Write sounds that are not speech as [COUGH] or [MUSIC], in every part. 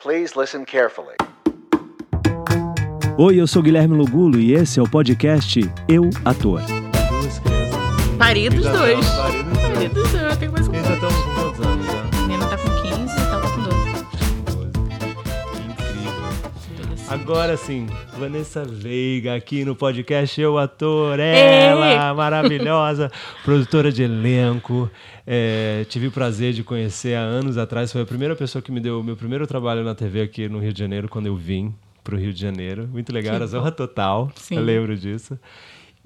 Please listen carefully. Oi, eu sou Guilherme Lugulo e esse é o podcast Eu Ator. Duas crianças. Pari dos Já dois. estamos, pari dos dois. Agora sim, Vanessa Veiga aqui no podcast Eu Ator, ela, maravilhosa, [LAUGHS] produtora de elenco. É, tive o prazer de conhecer há anos atrás, foi a primeira pessoa que me deu o meu primeiro trabalho na TV aqui no Rio de Janeiro, quando eu vim para o Rio de Janeiro. Muito legal, era Zorra Total, Sim. eu lembro disso.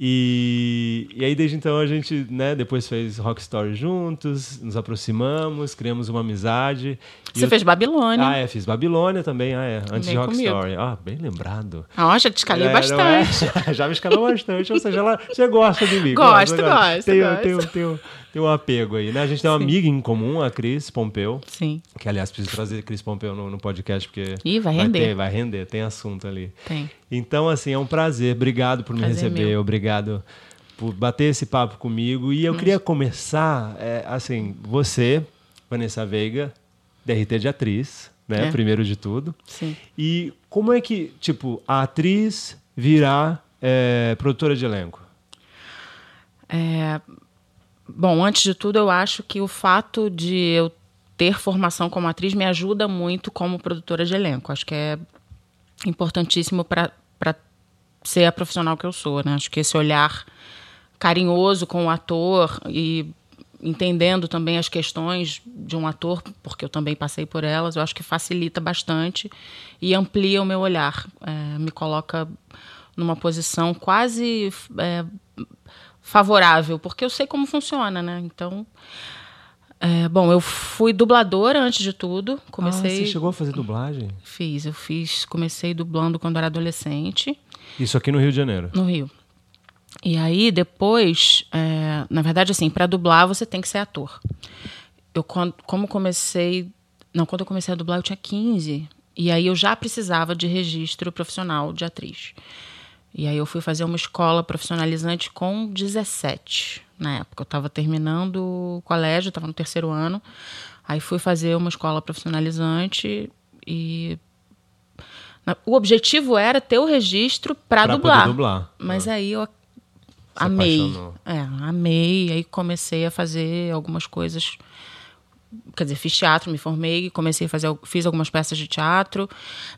E, e aí, desde então, a gente né, depois fez Rock Story juntos, nos aproximamos, criamos uma amizade. Você eu- fez Babilônia. ah, é, fiz Babilônia também, ah, é, antes Também de Rock comigo. Story. Ah, bem lembrado. Ah, já te escalei É, não é? bastante. [LAUGHS] Já me escalou bastante, ou seja, ela, você gosta de mim. Gosto, gosta. gosto, Tem, gosto. Tem, tem, tem um apego aí, né? A gente tem uma Sim. amiga em comum, a Cris Pompeu, Sim, que aliás preciso trazer a Cris Pompeu no, no podcast, porque Ih, vai render. ter- vai render, tem assunto ali. tem. Então, assim, é um prazer. Obrigado por me Prazer receber, meu. obrigado por bater esse papo comigo. E eu queria começar, é, assim, você, Vanessa Veiga, DRT de atriz, né? É. Primeiro de tudo. Sim. E como é que, tipo, a atriz virar é, produtora de elenco? É, bom, antes de tudo, eu acho que o fato de eu ter formação como atriz me ajuda muito como produtora de elenco. Acho que é importantíssimo para ser a profissional que eu sou, né? Acho que esse olhar carinhoso com o ator e entendendo também as questões de um ator, porque eu também passei por elas, eu acho que facilita bastante e amplia o meu olhar, É, me coloca numa posição quase é, favorável, porque eu sei como funciona, né? Então, é, bom, eu fui dubladora antes de tudo, Ah, comecei, você chegou a fazer dublagem? fiz, eu fiz, comecei dublando quando era adolescente Isso aqui no Rio de Janeiro. no Rio. E aí, depois, é, na verdade, assim, para dublar você tem que ser ator. Eu, quando, como comecei. Não, quando eu comecei a dublar, eu tinha 15. E aí eu já precisava de registro profissional de atriz. E aí eu fui fazer uma escola profissionalizante com 17. Na época, eu estava terminando o colégio, estava no terceiro ano. Aí fui fazer uma escola profissionalizante e o objetivo era ter o registro para Pra dublar. dublar. Mas Ah. aí eu amei. apaixonou. É, amei. Aí comecei a fazer algumas coisas. Quer dizer, fiz teatro, me formei, comecei a fazer, fiz algumas peças de teatro.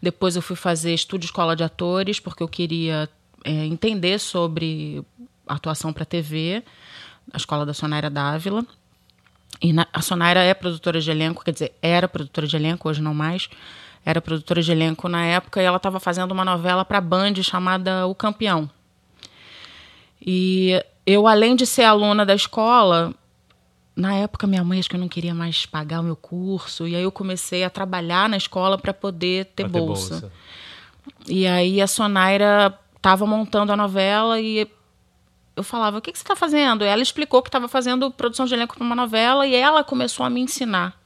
Depois eu fui fazer estúdio escola de atores, porque eu queria é, entender sobre atuação para TV, a escola da Sonaira Dávila. E na- a Sonaira é produtora de elenco, quer dizer, era produtora de elenco, hoje não mais. Era produtora de elenco na época e ela estava fazendo uma novela para a Band chamada O Campeão. E eu, além de ser aluna da escola, na época minha mãe acho que eu não queria mais pagar o meu curso, e aí eu comecei a trabalhar na escola para poder ter, Pra bolsa. E aí a Sonaira estava montando a novela e eu falava: O que, que você está fazendo? Ela explicou que estava fazendo produção de elenco para uma novela e ela começou a me ensinar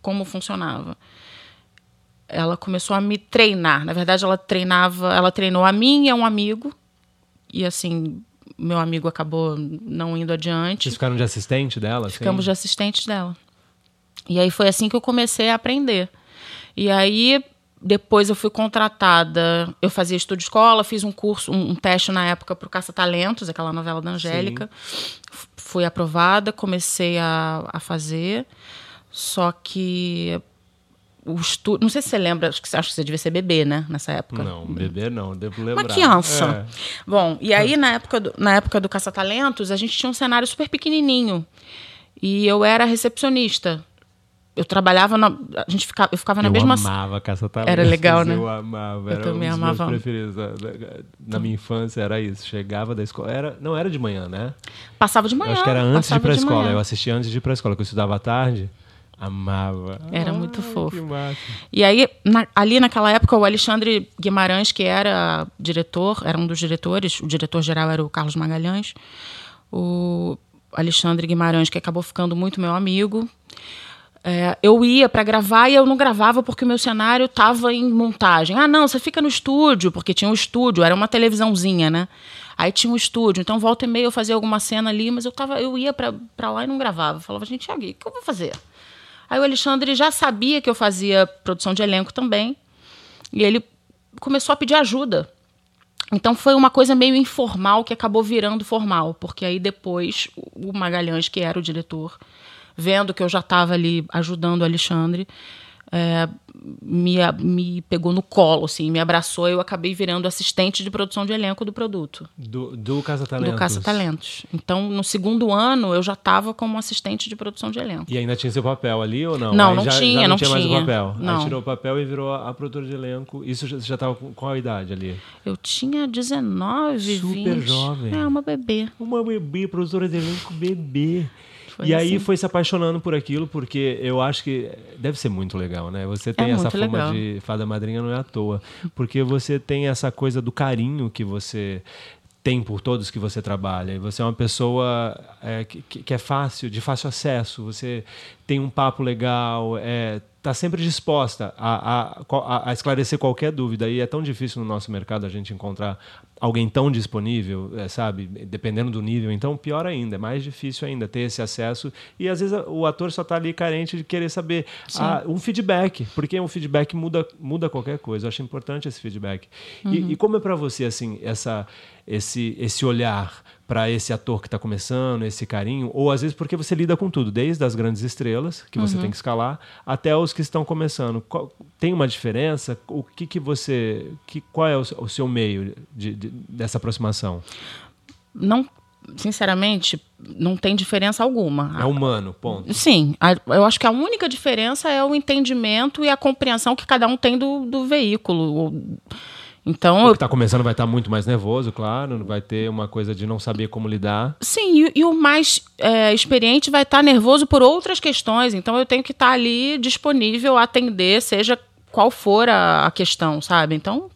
como funcionava. Ela começou a me treinar. Na verdade, ela treinava, ela treinou a mim e a um amigo. E assim, meu amigo acabou não indo adiante. Vocês ficaram de assistente dela? assim? Ficamos de assistentes dela. E aí foi assim que eu comecei a aprender. E aí depois eu fui contratada, eu fazia estudo de escola, fiz um curso, um, um teste na época para o Caça Talentos, aquela novela da Angélica. Fui aprovada, comecei a, a fazer. Só que o estudo, não sei se você lembra, acho que, você- acho que você devia ser bebê, né, nessa época. Não, bebê não, devo lembrar. Uma criança. É. Bom, e aí [LAUGHS] na época do, na época do Caça-Talentos, a gente tinha um cenário super pequenininho. E eu era recepcionista. Eu trabalhava na. A gente ficava, eu ficava na eu mesma. amava Caça Talentos. Era legal, né? Eu amava. Eu Era também um dos amava. meus preferidos. Na minha infância era isso. Chegava da escola. Era, não era de manhã, né? Passava de manhã. eu acho que era antes de ir pra escola. manhã. Eu assistia antes de ir pra escola, que eu estudava à tarde. Amava. Era muito Ai, fofo. Que massa. E aí, na- ali naquela época, o Alexandre Guimarães, que era diretor, era um dos diretores, o diretor geral era o Carlos Magalhães. O Alexandre Guimarães, que acabou ficando muito meu amigo. É, eu ia para gravar e eu não gravava porque o meu cenário estava em montagem. Ah, não, você fica no estúdio, porque tinha um estúdio, era uma televisãozinha, né? Aí tinha um estúdio, então volta e meia eu fazia alguma cena ali, mas eu, tava, eu ia para lá e não gravava. Eu falava, gente, o que eu vou fazer? Aí o Alexandre já sabia que eu fazia produção de elenco também. E ele começou a pedir ajuda. Então foi uma coisa meio informal que acabou virando formal, porque aí depois o Magalhães, que era o diretor, vendo que eu já estava ali ajudando o Alexandre, é, me, me pegou no colo, assim, me abraçou. Eu acabei virando assistente de produção de elenco do produto. Do, do Casa Talentos. Do Casa Talentos. Então, no segundo ano, eu já estava como assistente de produção de elenco. E ainda tinha seu papel ali ou não? Não, Aí não já, tinha, já não tinha. mais o tinha. papel. Não. Aí tirou o papel e virou a produtora de elenco. Isso já- você já estava com qual a idade ali? Eu tinha 19, Super 20. jovem. É, uma bebê. Uma bebê, produtora de elenco bebê. Foi e aí assim. foi se apaixonando por aquilo, porque eu acho que deve ser muito legal, né? Você tem essa muito fama legal. de fada madrinha não é à toa, porque você tem essa coisa do carinho que você tem por todos que você trabalha. E você é uma pessoa é, que, que- é fácil, de fácil acesso. Você tem um papo legal, é, tá sempre disposta a- a- a esclarecer qualquer dúvida. E é tão difícil no nosso mercado a gente encontrar alguém tão disponível, é, sabe? Dependendo do nível. Então, pior ainda, é mais difícil ainda ter esse acesso. E às vezes o ator só está ali carente de querer saber ah, um feedback, porque um feedback muda, muda qualquer coisa. Eu acho importante esse feedback. E, e como é para você assim essa esse esse olhar para esse ator que está começando, esse carinho, ou às vezes porque você lida com tudo, desde as grandes estrelas que você tem que escalar até os que estão começando. Qual- tem uma diferença? O que que você, que qual é o, seu- o seu meio de, de- dessa aproximação? Não, sinceramente, não tem diferença alguma. É humano, ponto. Sim, a- eu acho que a única diferença é o entendimento e a compreensão que cada um tem do, do veículo. Então, O que está começando vai estar muito mais nervoso, claro, vai ter uma coisa de não saber como lidar. sim, e, e o mais é, experiente vai estar nervoso por outras questões. Então, eu tenho que estar ali disponível a atender, seja qual for a, a questão, sabe? Então,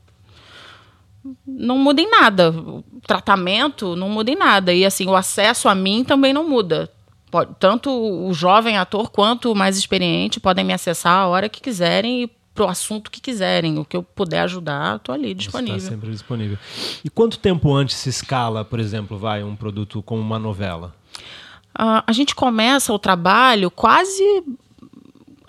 não muda em nada. O tratamento não muda em nada. E, assim, o acesso a mim também não muda. Pode- tanto o jovem ator quanto o mais experiente podem me acessar a hora que quiserem e pro assunto que quiserem. O que eu puder ajudar, estou ali disponível. Está sempre disponível. E quanto tempo antes se escala, por exemplo, vai um produto como uma novela? Ah, a gente começa o trabalho quase.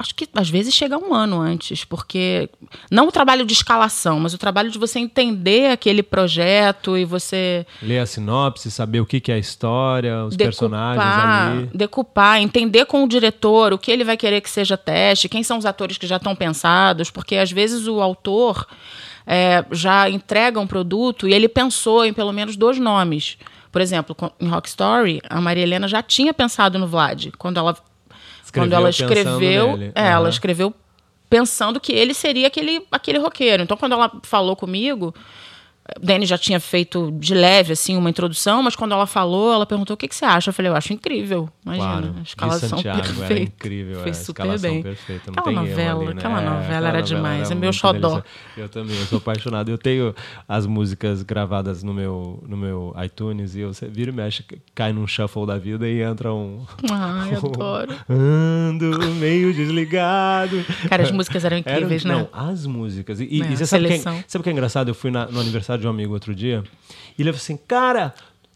Acho que às vezes chega um ano antes, porque não o trabalho de escalação, mas o trabalho de você entender aquele projeto e você Ler a sinopse, saber o que, que é a história, os personagens decupar, ali. decupar, entender com o diretor o que ele vai querer que seja teste, quem são os atores que já estão pensados, porque às vezes o autor é, já entrega um produto e ele pensou em pelo menos dois nomes. Por exemplo, em Rock Story, a Maria Helena já tinha pensado no Vlad. Quando ela, Escreveu quando ela escreveu, é, ela Aham. escreveu pensando que ele seria aquele, aquele roqueiro. Então, quando ela falou comigo, Dani já tinha feito de leve, assim, uma introdução, mas quando ela falou, ela perguntou o que, que você acha. Eu falei, eu acho incrível. Imagina, Claro, a de escalação Santiago perfeita. era incrível, é, a super bem. perfeita, aquela novela, ali, né? aquela É, novela aquela era novela demais. era é meu xodó. delícia. Eu também, eu sou apaixonado. Eu tenho as músicas gravadas no meu, no meu iTunes e eu vira e mexe, cai num shuffle da vida e entra um... [LAUGHS] Ai, [LAUGHS] adoro. Ando meio desligado. Cara, as músicas eram Eram- incríveis, né? Não, as músicas. E, É, e você sabe, o que é, sabe que é engraçado? Eu fui na- no aniversário de um amigo outro dia e ele falou assim: Cara,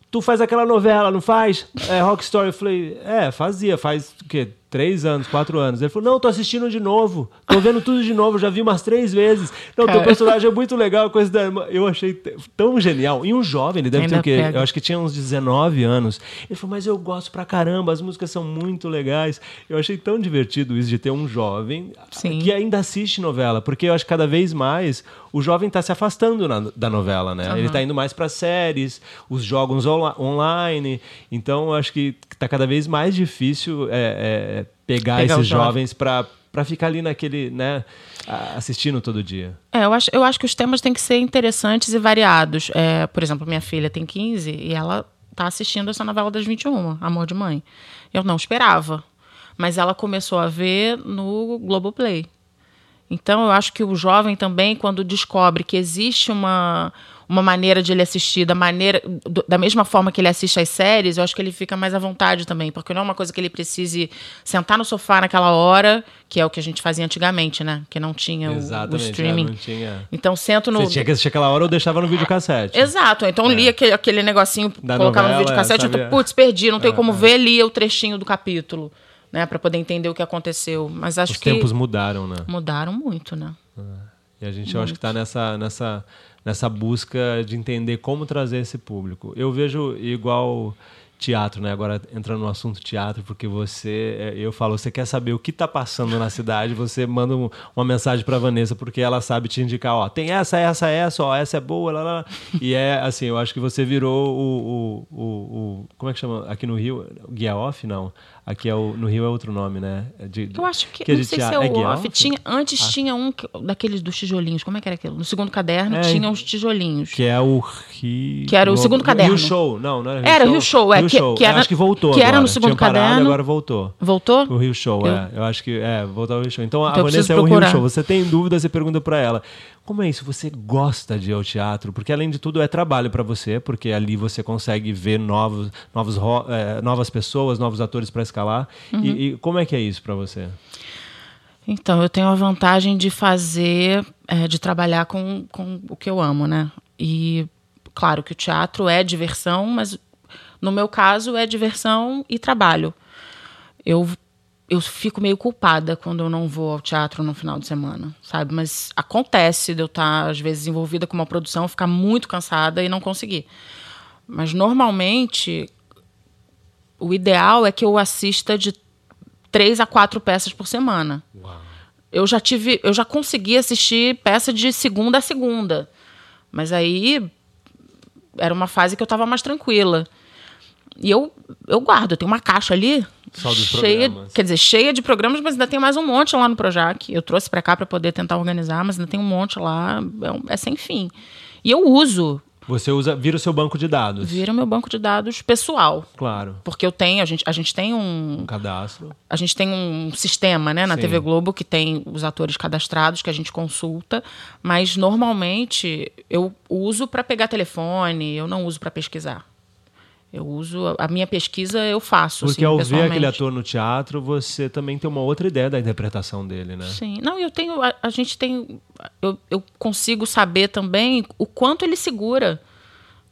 tu faz aquela novela, não faz? É, Rock Story. Eu falei: É, fazia, faz o quê? Três anos, quatro anos. Ele falou: Não, tô assistindo de novo. Tô vendo tudo de novo, já vi umas três vezes. Não, teu Cara. personagem é muito legal, coisa da irmã. Eu achei tão genial. E um jovem, ele deve ter Ainda o quê? pega. Eu acho que tinha uns 19 anos. Ele falou, mas eu gosto pra caramba, as músicas são muito legais. Eu achei tão divertido isso de ter um jovem Sim. que ainda assiste novela, porque eu acho que cada vez mais o jovem está se afastando na- da novela, né? Ele está indo mais para séries, os jogos onla- online. Então, eu acho que está cada vez mais difícil é, é, pegar, Pegar esses jovens para para ficar ali naquele, né, assistindo todo dia. É, eu acho, eu acho que os temas têm que ser interessantes e variados. É, por exemplo, minha filha tem 15 e ela tá assistindo essa novela das 21, Amor de Mãe. Eu não esperava. Mas ela começou a ver no Globoplay. Então, eu acho que o jovem também, quando descobre que existe uma, uma maneira de ele assistir, da maneira do- da mesma forma que ele assiste às séries, eu acho que ele fica mais à vontade também, porque não é uma coisa que ele precise sentar no sofá naquela hora, que é o que a gente fazia antigamente, né? Que não tinha o- o, Exatamente, é, streaming. não tinha... Então, sento no. Você tinha que assistir aquela hora ou deixava no videocassete. Exato, então lia aquele, aquele negocinho, Da colocava novela, no videocassete, eu, putz, perdi, não tenho como ver, lia o trechinho do capítulo. né, para poder entender o que aconteceu. Mas acho Os que tempos mudaram, né? mudaram muito, né? E a gente, eu acho que está nessa, nessa, nessa busca de entender como trazer esse público. Eu vejo igual teatro, né? Agora entrando no assunto teatro, porque você, é, eu falo, você quer saber o que está passando na cidade, você manda um- uma mensagem para Vanessa, porque ela sabe te indicar, ó, tem essa, essa, essa, ó, essa é boa, lá, lá. E é assim, eu acho que você virou o, o, o, o- como é que chama? Aqui no Rio, guia off, não. Aqui é o, no Rio é outro nome, né? É de- Eu acho que, que é não de sei se é teatro. É o guia off. off? Tinha, antes tinha um que- daqueles dos tijolinhos. Como é que era aquilo? No segundo caderno É, tinha os tijolinhos. Que é o Rio. Que era o segundo caderno. Rio Show. Não, não era Rio Era Show. Rio Show, é, Rio que- Show. que era- acho que voltou que era agora. no segundo Tinha parado, caderno. agora voltou. Voltou? O Rio Show, Eu- é. Eu acho que é, voltar ao Rio Show. Então, a Então eu Vanessa é o Rio. Show. Você tem dúvida, você pergunta pra ela. Como é isso? Você gosta de ir ao teatro? Porque, além de tudo, é trabalho pra você, porque ali você consegue ver novos, novos, é, novas pessoas, novos atores pra escalar. Uhum. E, e como é que é isso pra você? Então, eu tenho a vantagem de fazer, é, de trabalhar com, com o que eu amo, né? E, claro que o teatro é diversão, mas no meu caso é diversão e trabalho. Eu, eu fico meio culpada quando eu não vou ao teatro no final de semana, sabe? Mas acontece de eu estar, às vezes, envolvida com uma produção, ficar muito cansada e não conseguir. Mas, normalmente, o ideal é que eu assista de três a quatro peças por semana. Eu já tive, eu já consegui assistir peça de segunda a segunda. Mas aí era uma fase que eu estava mais tranquila. E eu, eu guardo, eu tenho uma caixa ali cheia, programas. quer dizer, cheia de programas, mas ainda tem mais um monte lá no Projac. Eu trouxe para cá para poder tentar organizar, mas ainda tem um monte lá, é, é sem fim. E eu uso, Você usa, vira o seu banco de dados. vira o meu banco de dados pessoal, Claro. porque eu tenho, a gente, a gente tem um, Um cadastro. a gente tem um sistema né, na Sim. TV Globo que tem os atores cadastrados que a gente consulta, mas normalmente eu uso para pegar telefone, eu não uso para pesquisar. Eu uso a minha pesquisa eu faço Porque assim, ao ver aquele ator no teatro, você também tem uma outra ideia da interpretação dele, né? Sim, não, eu tenho, a, a gente tem, eu, eu consigo saber também o quanto ele segura.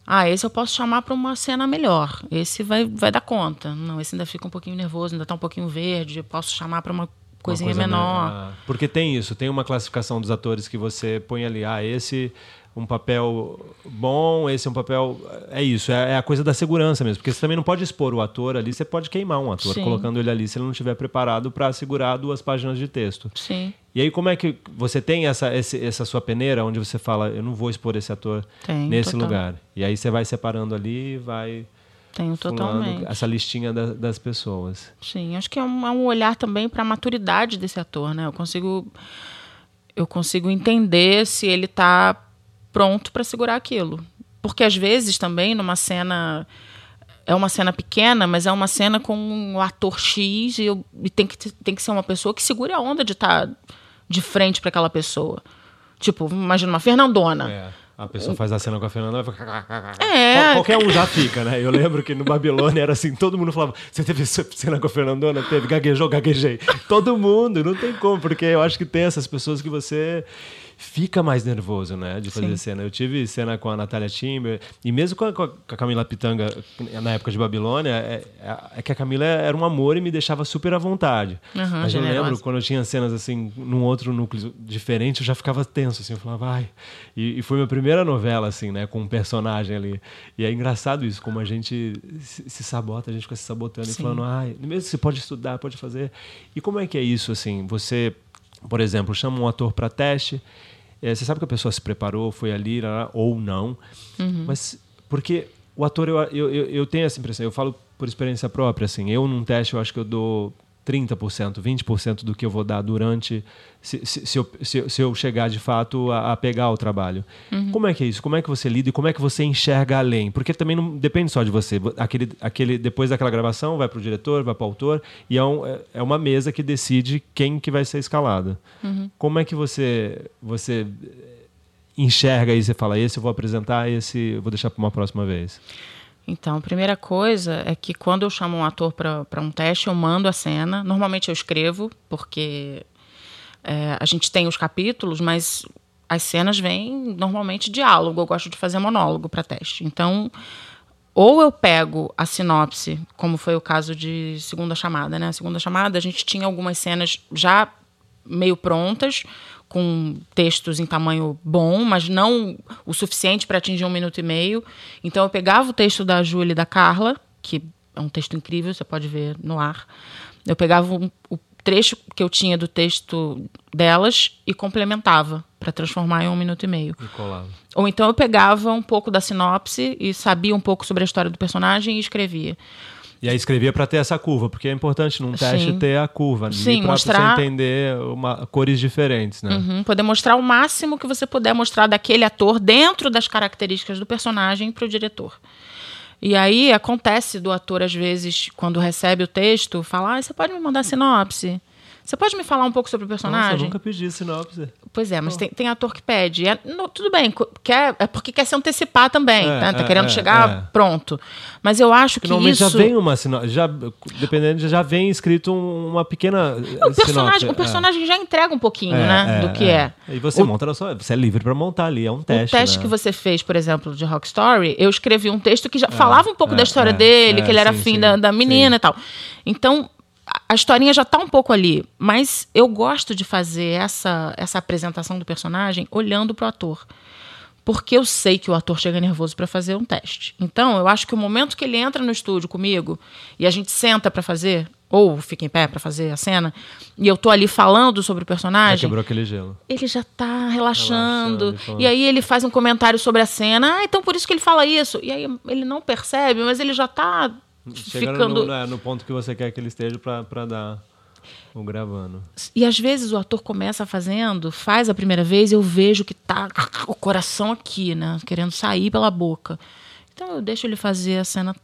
Ah, esse eu posso chamar para uma cena melhor. Esse vai, vai dar conta. Não, esse ainda fica um pouquinho nervoso, ainda tá um pouquinho verde. Eu posso chamar para uma Uma coisinha coisa menor. me- ah, porque tem isso, tem uma classificação dos atores que você põe ali, ah, esse um papel bom, esse é um papel. É isso, é, é a coisa da segurança mesmo. Porque você também não pode expor o ator ali, você pode queimar um ator Sim. colocando ele ali se ele não estiver preparado para segurar duas páginas de texto. Sim, E aí, como é que você tem essa, esse- essa sua peneira onde você fala, eu não vou expor esse ator nesse total. lugar? E aí você vai separando ali, vai tenho totalmente. essa listinha da- das pessoas. Sim, acho que é um, é um olhar também para a maturidade desse ator, né? Eu consigo eu consigo entender se ele está pronto para segurar aquilo. Porque às vezes também numa cena é uma cena pequena, mas é uma cena com um ator X e, eu- e tem, que, tem que ser uma pessoa que segure a onda de estar de frente para aquela pessoa. Tipo, imagina uma Fernandona. É. A pessoa faz a cena com a Fernanda vai ficar. É. Qual- Qualquer um já fica, né? Eu lembro que no Babilônia era assim: todo mundo falava, você teve cena com a Fernandona? Teve, gaguejou, gaguejei. Todo mundo, não tem como, porque eu acho que tem essas pessoas que você fica mais nervoso, né? De fazer Sim. cena. Eu tive cena com a Natália Timber, e mesmo com a, com a Camila Pitanga na época de Babilônia, é, é- é que a Camila era um amor e me deixava super à vontade. Aham, Mas eu generosa. lembro quando eu tinha cenas assim, num outro núcleo diferente, eu já ficava tenso, assim, eu falava, vai. E, e foi minha primeira novela, assim, né, com um personagem ali. E é engraçado isso, como a gente se, se sabota, a gente fica se sabotando e Sim. falando, ai, mesmo você pode estudar, pode fazer. E como é que é isso, assim? Você, por exemplo, chama um ator para teste, eh, você sabe que a pessoa se preparou, foi ali, lá, ou não, mas porque o ator, eu, eu, eu, eu tenho essa impressão, eu falo por experiência própria, assim, eu num teste eu acho que eu dou 30%, 20% do que eu vou dar durante, se, se, se eu, se, se eu chegar de fato a, a pegar o trabalho. Como é que é isso? Como é que você lida e como é que você enxerga além? Porque também não depende só de você. Aquele, aquele, depois daquela gravação vai para o diretor, vai para o autor e é, um, é- é uma mesa que decide quem que vai ser escalado. Como é que você, você enxerga isso e fala, esse eu vou apresentar, esse eu vou deixar para uma próxima vez? Então, a primeira coisa é que quando eu chamo um ator para um teste, eu mando a cena. Normalmente eu escrevo, porque é, a gente tem os capítulos, mas as cenas vêm normalmente diálogo. Eu gosto de fazer monólogo para teste. Então, ou eu pego a sinopse, como foi o caso de Segunda Chamada, né? Segunda Chamada, a gente tinha algumas cenas já meio prontas, com textos em tamanho bom, mas não o suficiente para atingir um minuto e meio. Então eu pegava o texto da Júlia e da Carla, que é um texto incrível, você pode ver no ar. Eu pegava um, o trecho que eu tinha do texto delas e complementava para transformar em um minuto e meio. E colava. Ou então eu pegava um pouco da sinopse e sabia um pouco sobre a história do personagem e escrevia. E aí escrevia para ter essa curva, porque é importante num teste Sim. ter a curva, Sim, para mostrar- você entender uma, cores diferentes, né? Uhum, poder mostrar o máximo que você puder mostrar daquele ator dentro das características do personagem para o diretor. E aí acontece do ator, às vezes, quando recebe o texto, falar: ah, você pode me mandar sinopse? Você pode me falar um pouco sobre o Nossa, eu personagem? nunca pedi sinopse. Pois é, mas tem, tem ator que pede. É, não, tudo bem, quer, é porque quer se antecipar também, É, né? Tá é, querendo é, chegar é. pronto. Mas eu acho que Normalmente isso... já vem uma sinopse, já, dependendo, já vem escrito um- uma pequena o personagem, o personagem já entrega um pouquinho, né? do que é. E você O- monta na sua. Você é livre para montar ali, é um teste. o teste né? que você fez, por exemplo, de Rock Story, eu escrevi um texto que já falava um pouco é, da história é, dele, é, que ele era sim, afim sim, da, da menina sim. e tal. Então, a- historinha já tá um pouco ali, mas eu gosto de fazer essa, essa apresentação do personagem olhando pro ator. Porque eu sei que o ator chega nervoso para fazer um teste. Então, eu acho que o momento que ele entra no estúdio comigo e a gente senta para fazer, ou fica em pé para fazer a cena, e eu tô ali falando sobre o Já personagem, quebrou aquele gelo. ele já tá relaxando. Relaxando, e aí ele faz um comentário sobre a cena. Ah, então por isso que ele fala isso. E aí ele não percebe, mas ele já tá Chega ficando. no, né, no ponto que você quer que ele esteja para dar o gravando. E às vezes o ator começa fazendo, faz a primeira vez eu vejo que tá o coração aqui, né? Querendo sair pela boca. Então eu deixo ele fazer a cena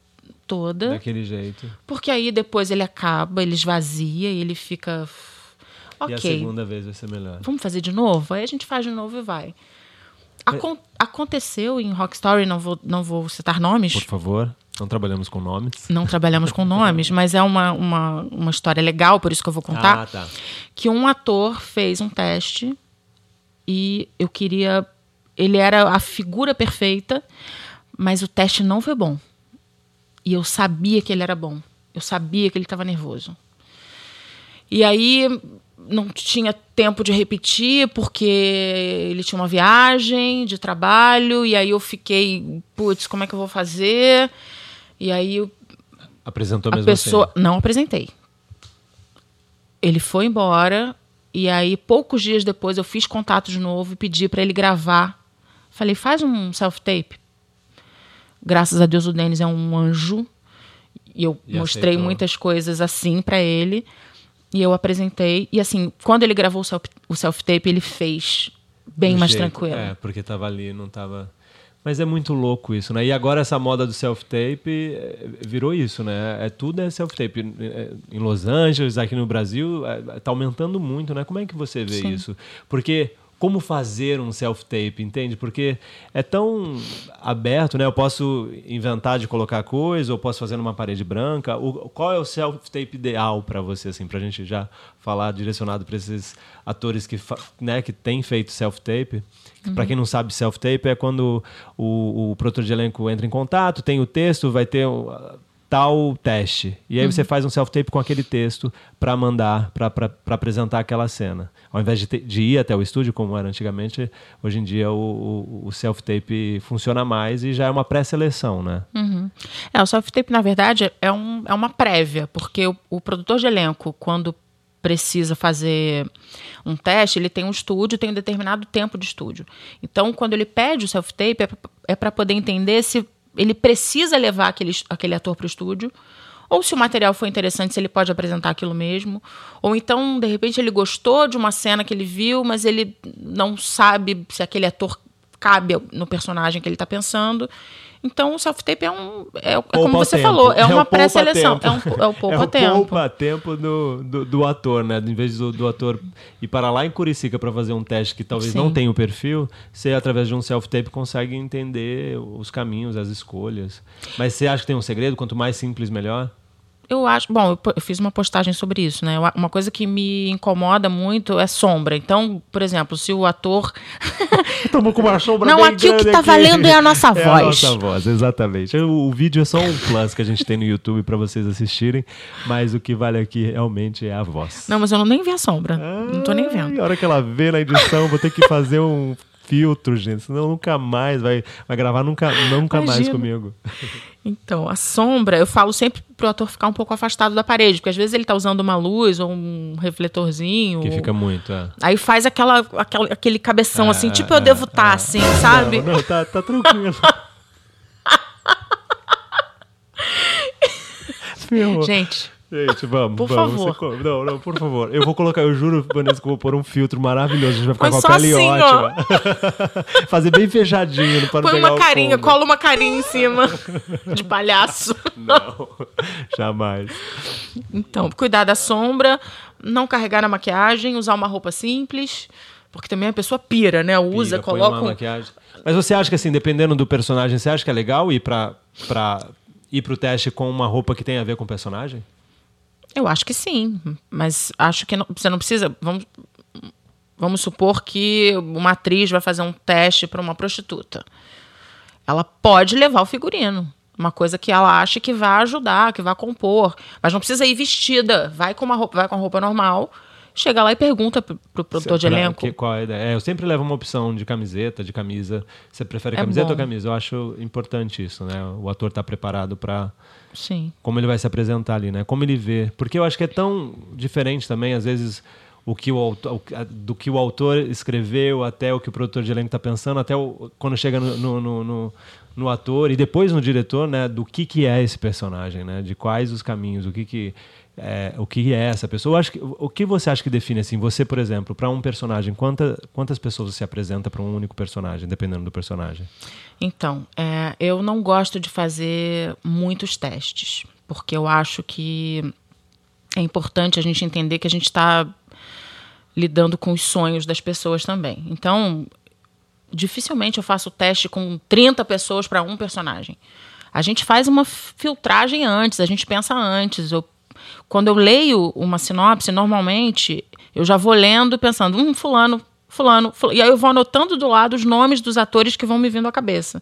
toda. Daquele jeito. Porque aí depois ele acaba, ele esvazia e ele fica. Ok. E a segunda vez vai ser melhor. vamos fazer de novo? Aí a gente faz de novo e vai. Acon- aconteceu em Rock Story, não vou, não vou citar nomes, Por favor, não trabalhamos com nomes. não trabalhamos com nomes, [LAUGHS] mas é uma, uma, uma história legal, por isso que eu vou contar. Ah, tá. Que um ator fez um teste e eu queria. Ele era a figura perfeita, mas o teste não foi bom. E eu sabia que ele era bom. Eu sabia que ele estava nervoso. E aí não tinha tempo de repetir porque ele tinha uma viagem de trabalho e aí eu fiquei, putz, como é que eu vou fazer? E aí eu- Apresentou a mesmo pessoa assim. não apresentei. Ele foi embora e aí poucos dias depois eu fiz contato de novo e pedi para ele gravar. Falei, faz um self-tape. Graças a Deus o Denis é um anjo e eu E mostrei aceitou. muitas coisas assim para ele e eu apresentei e assim quando ele gravou o self- o self-tape ele fez bem Do mais jeito- tranquilo. É, porque tava ali, não tava. Mas é muito louco isso, né? E agora essa moda do self-tape eh, virou isso, né? É tudo é self-tape. Eh, Em Los Angeles, aqui no Brasil, eh, tá aumentando muito, né? Como é que você vê Sim. isso? Porque como fazer um self-tape, entende? Porque é tão aberto, né? Eu posso inventar de colocar coisa, ou posso fazer numa parede branca. O, qual é o self-tape ideal para você, assim, pra gente já falar direcionado para esses atores que, né, que têm feito self-tape? Pra quem não sabe, self-tape é quando o, o produtor de elenco entra em contato, tem o texto, vai ter tal teste. E aí você faz um self-tape com aquele texto para mandar, para apresentar aquela cena. Ao invés de, ter- de ir até o estúdio, como era antigamente, hoje em dia o, o- o self-tape funciona mais e já é uma pré-seleção, né? É, o self-tape, na verdade, é, um, é uma prévia, porque o, o produtor de elenco, quando precisa fazer um teste, ele tem um estúdio, tem um determinado tempo de estúdio. Então, quando ele pede o self-tape, é para poder entender se ele precisa levar aquele, aquele ator para o estúdio, ou se o material foi interessante, se ele pode apresentar aquilo mesmo. Ou então, de repente, ele gostou de uma cena que ele viu, mas ele não sabe se aquele ator cabe no personagem que ele está pensando. Então, o self-tape é um. É, é como você tempo. falou, é o uma pré-seleção. É, um, é o [LAUGHS] É o poupa-tempo. poupa-tempo do, do, do ator, né? Em vez do, do ator ir para lá em Curicica para fazer um teste que talvez Sim. não tenha o perfil, você, através de um self-tape, consegue entender os caminhos, as escolhas. Mas você acha que tem um segredo? Quanto mais simples, melhor? Eu acho. Bom, eu, fiz uma postagem sobre isso, né? Uma coisa que me incomoda muito é sombra. Então, por exemplo, se o ator. [LAUGHS] Estamos com uma sombra Não, aqui o que tá aqui. valendo é a nossa [LAUGHS] É voz. a nossa voz, exatamente. O, vídeo é só um plus que a gente tem no YouTube para vocês assistirem, mas o que vale aqui realmente é a voz. Não, mas eu não nem vi a sombra. não tô nem vendo. A hora que ela vê na edição, vou ter que fazer um filtro, gente, senão nunca mais vai, vai gravar nunca, nunca mais comigo. Então, a sombra, eu falo sempre pro ator ficar um pouco afastado da parede, porque às vezes ele tá usando uma luz ou um refletorzinho. Que ou- fica muito, é. Aí faz aquela, aquela- aquele cabeção assim, É, tipo, eu é, devo estar é. assim, sabe? Não, não, tá, tá tranquilo. [LAUGHS] Gente, Gente, vamos, Por vamos. favor. Você Não, não, por favor. Eu vou colocar, eu juro, Vanessa, que eu vou pôr um filtro maravilhoso. A gente vai ficar Põe com a pele assim, ó. ótima. [LAUGHS] Fazer bem fechadinho, para não põe pegar uma carinha, cola uma carinha em cima [LAUGHS] de palhaço. Não, [LAUGHS] jamais. Então, cuidar da sombra, não carregar na maquiagem, usar uma roupa simples, porque também a pessoa pira, né? Usa, Pira, coloca. uma um- maquiagem. Mas você acha que, assim, dependendo do personagem, você acha que é legal ir pra, pra ir pro teste com uma roupa que tem a ver com o personagem? Eu acho que sim, mas acho que não- você não precisa. Vamos, vamos supor que uma atriz vai fazer um teste para uma prostituta. Ela pode levar o figurino. Uma coisa que ela acha que vai ajudar, que vai compor. Mas não precisa ir vestida. Vai com uma roupa, vai com a roupa normal. Chega lá e pergunta pro, pro produtor de elenco. que- qual é a ideia? É, eu sempre levo uma opção de camiseta, de camisa. Você prefere É camiseta bom. ou camisa? Eu acho importante isso, né? O ator tá preparado para Sim. como ele vai se apresentar ali, né? Como ele vê. Porque eu acho que é tão diferente também, às vezes, o que o autor, do que o autor escreveu até o que o produtor de elenco está pensando, até o- quando chega no, no, no- no- ator e depois no diretor, né? Do que, que é esse personagem, né? De quais os caminhos, o que que é, o que é essa pessoa. Eu acho que, o que você acha que define assim? Você, por exemplo, para um personagem, quanta, quantas pessoas você apresenta para um único personagem, dependendo do personagem? Então, é, eu não gosto de fazer muitos testes, porque eu acho que é importante a gente entender que a gente está lidando com os sonhos das pessoas também. Então, dificilmente eu faço teste com 30 pessoas para um personagem. A gente faz uma filtragem antes, a gente pensa antes. Eu, quando eu leio uma sinopse, normalmente eu já vou lendo pensando, hum, fulano, fulano, fulano. E aí eu vou anotando do lado os nomes dos atores que vão me vindo à cabeça.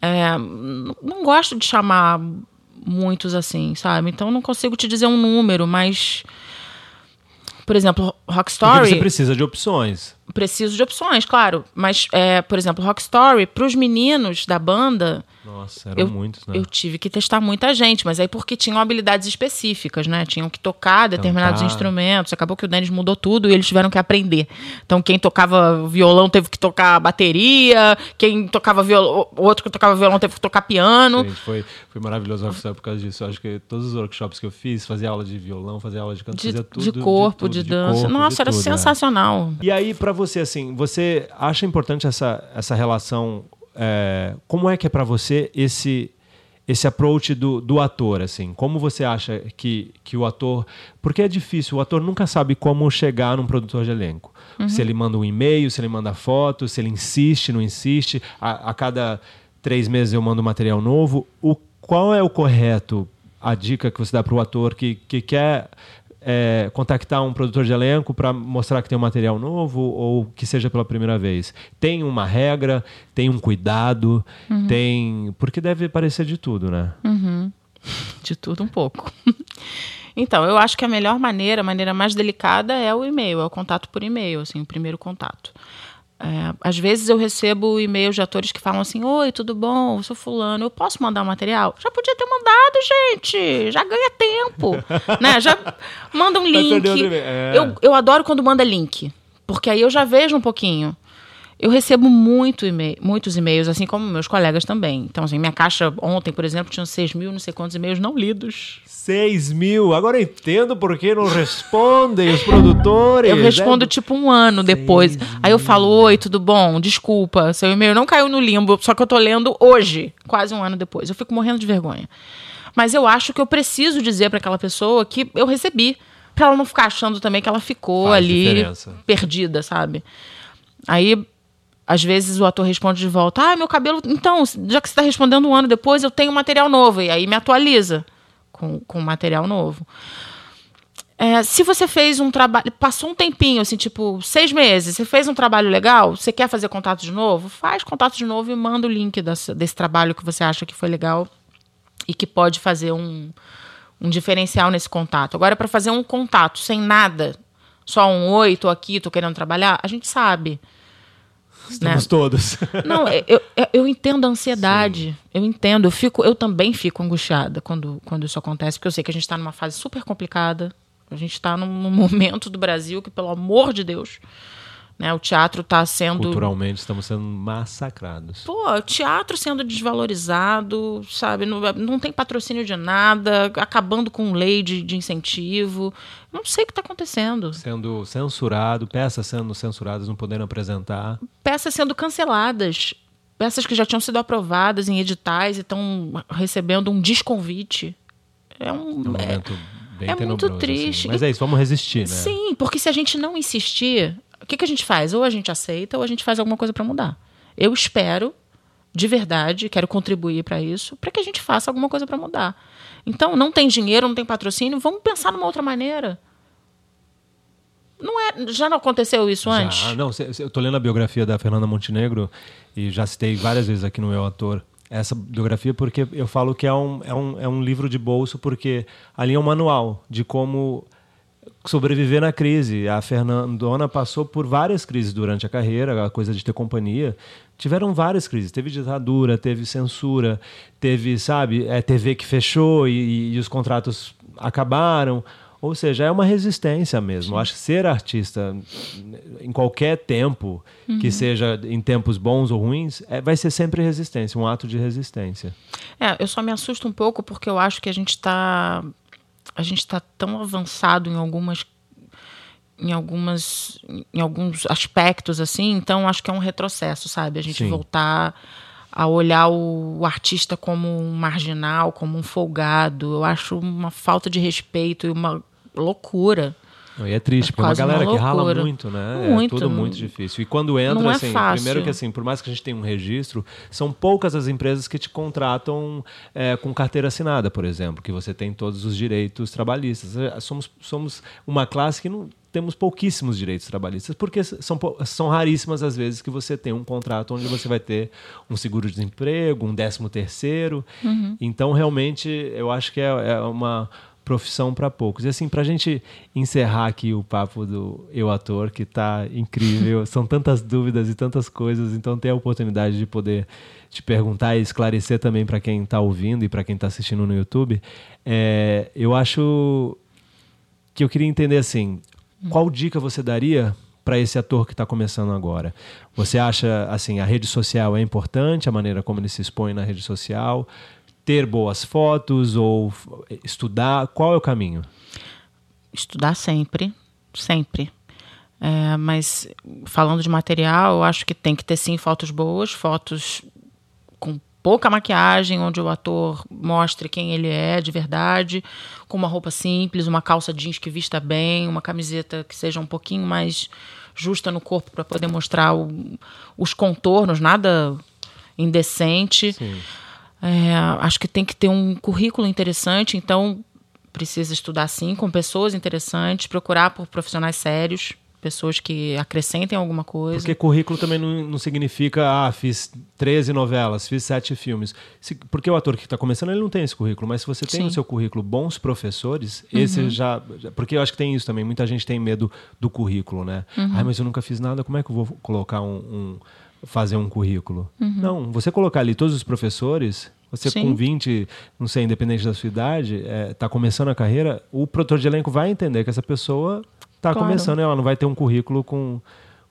É, não gosto de chamar muitos assim, sabe? Então não consigo te dizer um número, mas. Por exemplo, Rock Porque Story. você precisa de opções. Preciso de opções, claro. Mas, é, por exemplo, Rock Story, para os meninos da banda, Nossa, eram eu, muitos, né? eu tive que testar muita gente, mas aí porque tinham habilidades específicas, né? Tinham que tocar determinados Cantar. instrumentos. Acabou que o Denis mudou tudo e eles tiveram que aprender. Então, quem tocava violão teve que tocar bateria, quem tocava violão, outro que tocava violão teve que tocar piano. Gente, foi, foi maravilhoso o por causa disso. Eu acho que todos os workshops que eu fiz, fazia aula de violão, fazia aula de canto, De, fazia tudo. de corpo, tudo, de, dança. corpo, Nossa, de era tudo, é. sensacional. E aí, pra você, assim, você acha importante essa, essa relação? É, como é que é pra você esse esse approach do, do ator, assim? Como você acha que, que o ator... Porque é difícil, o ator nunca sabe como chegar num produtor de elenco. Se ele manda um e-mail, se ele manda foto, se ele insiste, não insiste. A, a cada três meses eu mando material novo. O, qual é o correto, a dica que você dá para o ator que, que quer é, contactar um produtor de elenco para mostrar que tem um material novo ou que seja pela primeira vez? Tem uma regra, tem um cuidado, tem. Porque deve parecer de tudo, né? De tudo um pouco. [LAUGHS] Então, eu acho que a melhor maneira, a maneira mais delicada é o e-mail, é o contato por e-mail, assim, o primeiro contato. É, às vezes eu recebo e-mails de atores que falam assim: Oi, tudo bom? Eu sou fulano, eu posso mandar o material? Já podia ter mandado, gente! Já ganha tempo. [LAUGHS] né? Já manda um link. É. Eu, eu adoro quando manda link, porque aí eu já vejo um pouquinho. Eu recebo muito e-mail, muitos e-mails, assim como meus colegas também. Então, assim, minha caixa ontem, por exemplo, tinha 6 mil, não sei quantos e-mails não lidos. 6 mil. Agora eu entendo por que não respondem os produtores. Eu respondo É, tipo um ano depois. Aí eu falo: Oi, tudo bom? Desculpa, seu e-mail não caiu no limbo, só que eu tô lendo hoje, quase um ano depois. Eu fico morrendo de vergonha. Mas eu acho que eu preciso dizer para aquela pessoa que eu recebi, para ela não ficar achando também que ela ficou Faz ali diferença. perdida, sabe? Aí. Às vezes o ator responde de volta: Ah, meu cabelo. Então, já que você está respondendo um ano depois, eu tenho material novo. E aí me atualiza com, com material novo. É, se você fez um trabalho, passou um tempinho, assim, tipo, seis meses, você fez um trabalho legal, você quer fazer contato de novo? Faz contato de novo e manda o link desse, desse trabalho que você acha que foi legal e que pode fazer um, um diferencial nesse contato. Agora, para fazer um contato sem nada, só um oi, aqui, tô querendo trabalhar, a gente sabe. Estamos né? todos. Não, eu, eu, entendo a ansiedade. Sim. Eu entendo. Eu, fico, eu também fico angustiada quando, quando isso acontece, porque eu sei que a gente está numa fase super complicada. A gente está num, num momento do Brasil que, pelo amor de Deus, né? O teatro está sendo. Culturalmente estamos sendo massacrados. Pô, o teatro sendo desvalorizado, sabe? Não, não tem patrocínio de nada, acabando com lei de, de incentivo. Não sei o que está acontecendo. Sendo censurado, peças sendo censuradas, não podendo apresentar. Peças sendo canceladas. Peças que já tinham sido aprovadas em editais e estão recebendo um desconvite. É um. um momento é, bem é muito assim. triste. Assim. Mas é isso, vamos resistir, né? Sim, porque se a gente não insistir, o que, que a gente faz? Ou a gente aceita ou a gente faz alguma coisa para mudar. Eu espero, de verdade, quero contribuir para isso, para que a gente faça alguma coisa para mudar. Então, não tem dinheiro, não tem patrocínio, vamos pensar numa outra maneira. Não é, já não aconteceu isso já, antes? Não, eu estou lendo a biografia da Fernanda Montenegro e já citei várias vezes aqui no Eu Ator essa biografia porque eu falo que é um, é um, é um livro de bolso porque ali é um manual de como sobreviver na crise. A Fernandona passou por várias crises durante a carreira, a coisa de ter companhia. Tiveram várias crises. Teve ditadura, teve censura, teve, sabe, é, TV que fechou e, e os contratos acabaram. Ou seja, é uma resistência mesmo. Eu acho que ser artista em qualquer tempo, uhum. que seja em tempos bons ou ruins, é, vai ser sempre resistência, um ato de resistência. É, eu só me assusto um pouco porque eu acho que a gente está a gente está tão avançado em algumas em algumas em alguns aspectos assim então acho que é um retrocesso sabe? A gente Sim. voltar a olhar o, o, artista como um marginal como um folgado. Eu acho uma falta de respeito e uma loucura e é triste, porque é uma galera uma que rala muito, né? Muito. É tudo muito difícil. E quando entra, é assim, fácil. primeiro que assim, por mais que a gente tenha um registro, são poucas as empresas que te contratam é, com carteira assinada, por exemplo, que você tem todos os direitos trabalhistas. É, somos, somos uma classe que não temos pouquíssimos direitos trabalhistas, porque são, são raríssimas as vezes que você tem um contrato onde você vai ter um seguro-desemprego, um décimo terceiro. Uhum. Então, realmente, eu acho que é, é uma profissão para poucos. E assim, para a gente encerrar aqui o papo do Eu Ator, que está incrível, [LAUGHS] são tantas dúvidas e tantas coisas, então ter a oportunidade de poder te perguntar e esclarecer também para quem está ouvindo e para quem está assistindo no YouTube, é, eu acho que eu queria entender assim, qual dica você daria para esse ator que está começando agora? Você acha assim a rede social é importante, a maneira como ele se expõe na rede social? Ter boas fotos ou estudar? Qual é o caminho? Estudar sempre, sempre. É, mas falando de material, eu acho que tem que ter sim fotos boas, fotos com pouca maquiagem, onde o ator mostre quem ele é de verdade, com uma roupa simples, uma calça jeans que vista bem, uma camiseta que seja um pouquinho mais justa no corpo para poder mostrar o, os contornos, nada indecente. Sim. É, acho que tem que ter um currículo interessante, então precisa estudar sim com pessoas interessantes, procurar por profissionais sérios, pessoas que acrescentem alguma coisa. Porque currículo também não, não significa, ah, fiz 13 novelas, fiz 7 filmes. Se, porque o ator que está começando, ele não tem esse currículo, mas se você tem Sim. no seu currículo bons professores, uhum. esse já. Porque eu acho que tem isso também, muita gente tem medo do currículo, né? Uhum. Ah, mas eu nunca fiz nada, como é que eu vou colocar um, um fazer um currículo. Uhum. Não, você colocar ali todos os professores, você Sim. com 20, não sei, independente da sua idade, está é, tá começando a carreira, o produtor de elenco vai entender que essa pessoa está claro. começando, ela não vai ter um currículo com,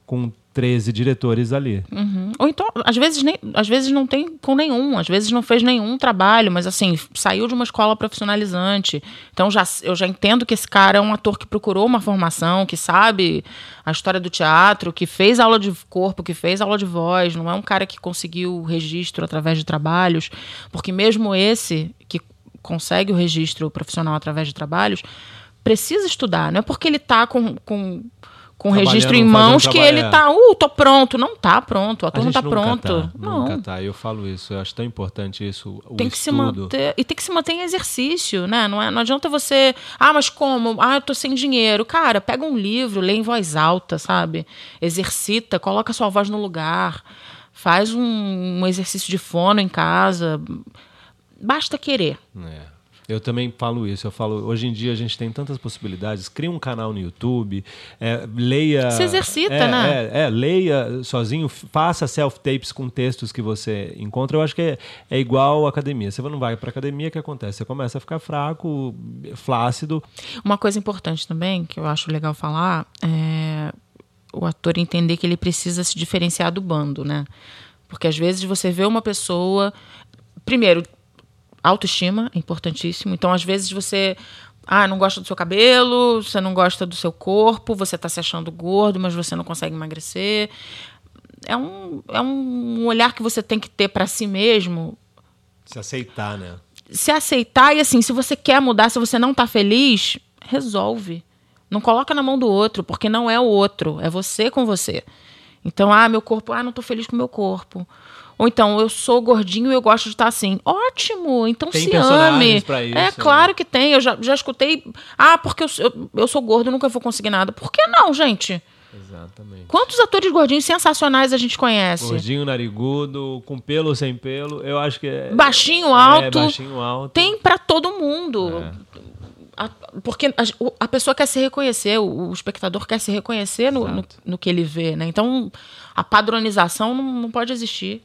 com 13 diretores ali. Uhum. Ou então, às vezes, nem, às vezes não tem com nenhum, às vezes não fez nenhum trabalho, mas assim, saiu de uma escola profissionalizante. Então já, eu já entendo que esse cara é um ator que procurou uma formação, que sabe a história do teatro, que fez aula de corpo, que fez aula de voz, não é um cara que conseguiu registro através de trabalhos, porque mesmo esse que consegue o registro profissional através de trabalhos, precisa estudar, não é porque ele está com, com com registro em mãos que ele tá, uh, tô pronto. Não tá pronto, o A ator não tá pronto. Tá, não. Nunca tá. Eu falo isso. Eu acho tão importante isso. Tem que se estudo. manter. E tem que se manter em exercício, né? Não, é, não adianta você. Ah, mas como? Ah, eu tô sem dinheiro. Cara, pega um livro, lê em voz alta, sabe? Exercita, coloca sua voz no lugar. Faz um, um exercício de fono em casa. Basta querer. É. Eu também falo isso. Eu falo, hoje em dia a gente tem tantas possibilidades. Cria um canal no YouTube, é, leia. Se exercita, é, né? É, é, leia sozinho, faça self-tapes com textos que você encontra. Eu acho que é, é igual à academia. Você não vai para academia, o que acontece? Você começa a ficar fraco, flácido. Uma coisa importante também, que eu acho legal falar, é o ator entender que ele precisa se diferenciar do bando, né? Porque às vezes você vê uma pessoa. Primeiro, autoestima é importantíssimo. Então, às vezes você. Ah, não gosta do seu cabelo, você não gosta do seu corpo, você está se achando gordo, mas você não consegue emagrecer. É um, é um olhar que você tem que ter para si mesmo, Se aceitar, né? se aceitar e assim, se você quer mudar, se você não tá feliz, resolve. Não coloca na mão do outro, porque não é o outro, é você com você. Então, ah, meu corpo, ah, não tô feliz com o meu corpo. Ou então, eu sou gordinho e eu gosto de estar assim. Ótimo, então Tem se ame. pra isso, é né? claro que tem. Eu já, já escutei. Ah, porque eu, sou- eu, eu sou gordo, nunca vou conseguir nada. Por que não, gente? Exatamente. Quantos atores gordinhos sensacionais a gente conhece? Gordinho, narigudo, com pelo ou sem pelo, eu acho que é. Baixinho, É, alto. baixinho, alto. Tem para todo mundo. É. A- porque a, a pessoa quer se reconhecer, o, o espectador quer se reconhecer no, no, no que ele vê, né? Então, a padronização não, não pode existir.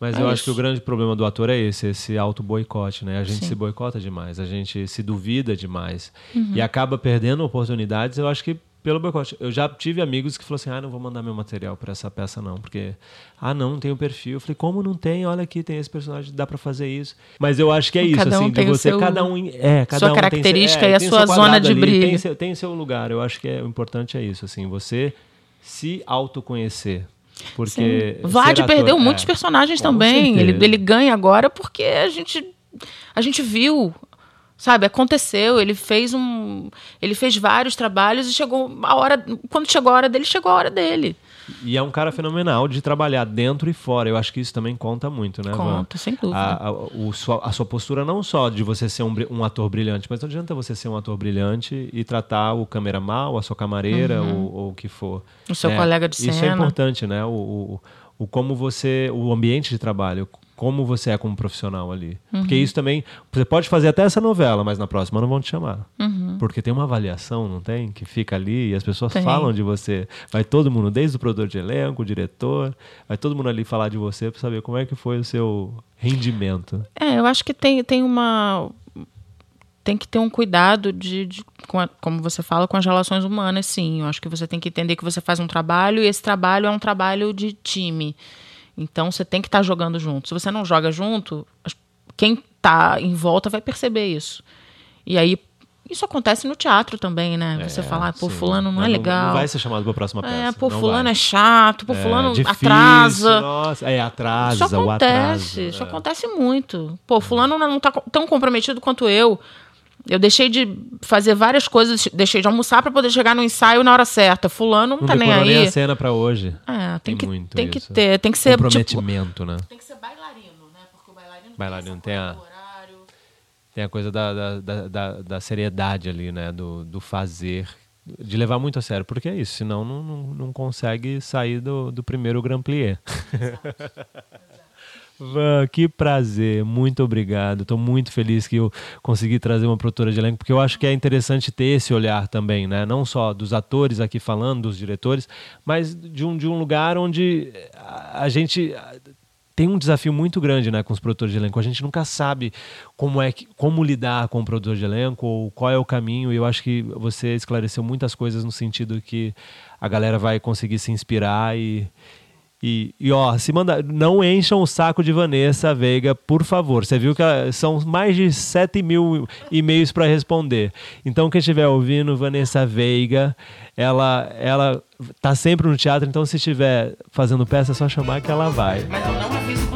Mas É eu acho isso. que o grande problema do ator é esse, esse auto-boicote, né? A gente Sim. se boicota demais, a gente se duvida demais. Uhum. E acaba perdendo oportunidades, eu acho que pelo boicote. Eu já tive amigos que falaram assim, ah, não vou mandar meu material para essa peça não, porque, ah, não, não tem o perfil. Eu falei, como não tem? Olha aqui, tem esse personagem, dá para fazer isso. Mas eu acho que é isso, Cada um assim, de tem você, seu- cada um... É, cada sua um tem característica é, e a tem sua zona de ali, brilho. Tem seu, tem seu lugar, eu acho que é, o importante é isso, assim, você se autoconhecer. Porque. Vlad ser ator- perdeu é, muitos personagens com também. Ele, ele ganha agora porque a gente, a gente viu. Sabe, aconteceu, ele fez um. Ele fez vários trabalhos e chegou a hora. Quando chegou a hora dele, chegou a hora dele. E é um cara fenomenal de trabalhar dentro e fora. Eu acho que isso também conta muito, né, Van? Conta, sem dúvida. A, a, o sua, a sua postura não só de você ser um, um ator brilhante, mas não adianta você ser um ator brilhante e tratar o câmera mal, a sua camareira ou, ou o que for. Uhum. O seu né? colega de Isso é cena. importante, né? O, o, o como você, o ambiente de trabalho, como você é como profissional ali. Porque Uhum. isso também, você pode fazer até essa novela, mas na próxima não vão te chamar. Uhum. Porque tem uma avaliação, não tem? Que fica ali e as pessoas Tem. falam de você. Vai todo mundo, desde o produtor de elenco, o diretor, vai todo mundo ali falar de você para saber como é que foi o seu rendimento. É, eu acho que tem, tem uma. Tem que ter um cuidado de, de- com a- como você fala, com as relações humanas, sim. Eu acho que você tem que entender que você faz um trabalho e esse trabalho é um trabalho de time. Então você tem que estar jogando junto. Se você não joga junto, quem está em volta vai perceber isso. E aí, isso acontece no teatro também, né? Você É, falar, pô, sim. fulano não é legal. Não vai ser chamado para a próxima peça. é, pô, não fulano vai. é chato, pô, fulano difícil, atrasa. Nossa, é, atrasa, Isso o acontece, atraso. isso é. acontece muito. Pô, fulano não tá tão comprometido quanto eu. Eu deixei de fazer várias coisas, deixei de almoçar para poder chegar no ensaio na hora certa. Fulano não, Não tá nem decorou nem aí. a cena para hoje. É, tem, Tem que, muito tem que isso. ter, tem que ser tipo, Comprometimento, né? tem que ser bailarino, né? Porque o bailarino, Bailarino essa tem a-. Tem a coisa da, da, da, da- da seriedade ali, né? Do, do fazer. De levar muito a sério. Porque é isso, senão não, não, não consegue sair do, do primeiro Grand Plié. Van, que prazer, muito obrigado. Estou muito feliz que eu consegui trazer uma produtora de elenco, porque eu acho que é interessante ter esse olhar também, né? Não só dos atores aqui falando, dos diretores, mas de um, de um lugar onde a, a gente tem um desafio muito grande né, com os produtores de elenco. A gente nunca sabe como é que, como lidar com o produtor de elenco ou qual é o caminho. E eu acho que você esclareceu muitas coisas no sentido que a galera vai conseguir se inspirar e. E, e, ó, se manda, não encham o saco de Vanessa Veiga, por favor. Você viu que ah, são mais de 7 mil e-mails para responder. Então, quem estiver ouvindo, Vanessa Veiga, ela, ela tá sempre no teatro, então se estiver fazendo peça, é só chamar que ela vai. Mas eu não aviso